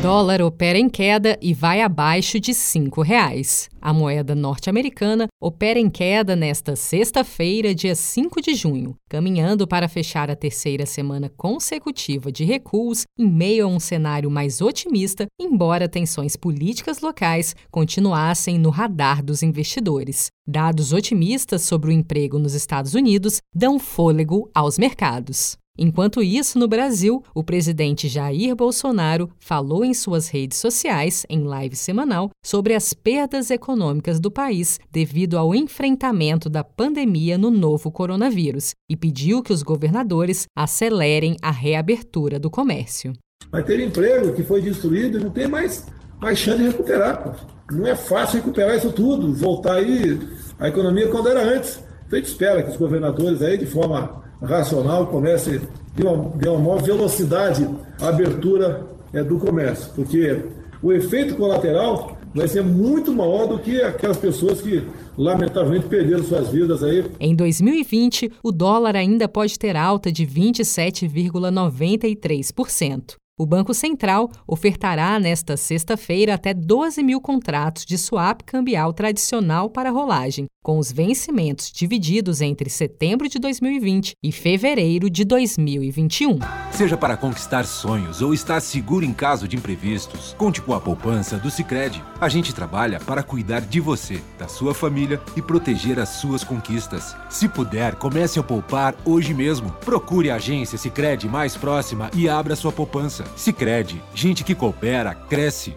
Dólar opera em queda e vai abaixo de R$ 5,00. A moeda norte-americana opera em queda nesta sexta-feira, dia 5 de junho, caminhando para fechar a terceira semana consecutiva de recuos em meio a um cenário mais otimista, embora tensões políticas locais continuassem no radar dos investidores. Dados otimistas sobre o emprego nos Estados Unidos dão fôlego aos mercados. Enquanto isso, no Brasil, o presidente Jair Bolsonaro falou em suas redes sociais, em live semanal, sobre as perdas econômicas do país devido ao enfrentamento da pandemia no novo coronavírus e pediu que os governadores acelerem a reabertura do comércio. Vai ter emprego que foi destruído e não tem mais, mais chance de recuperar. Pô. Não é fácil recuperar isso tudo, voltar aí a economia quando era antes. A gente espera que os governadores aí, de forma racional, comece de uma, de uma maior velocidade a abertura é, do comércio, porque o efeito colateral vai ser muito maior do que aquelas pessoas que lamentavelmente perderam suas vidas aí. Em 2020, o dólar ainda pode ter alta de 27,93%. O Banco Central ofertará nesta sexta-feira até 12 mil contratos de swap cambial tradicional para rolagem, com os vencimentos divididos entre setembro de 2020 e fevereiro de 2021. Seja para conquistar sonhos ou estar seguro em caso de imprevistos, conte com a poupança do Sicredi. A gente trabalha para cuidar de você, da sua família e proteger as suas conquistas. Se puder, comece a poupar hoje mesmo. Procure a agência Sicredi mais próxima e abra sua poupança. Sicredi, gente que coopera cresce.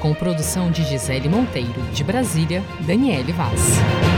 Com produção de Gisele Monteiro, de Brasília, Daniele Vaz.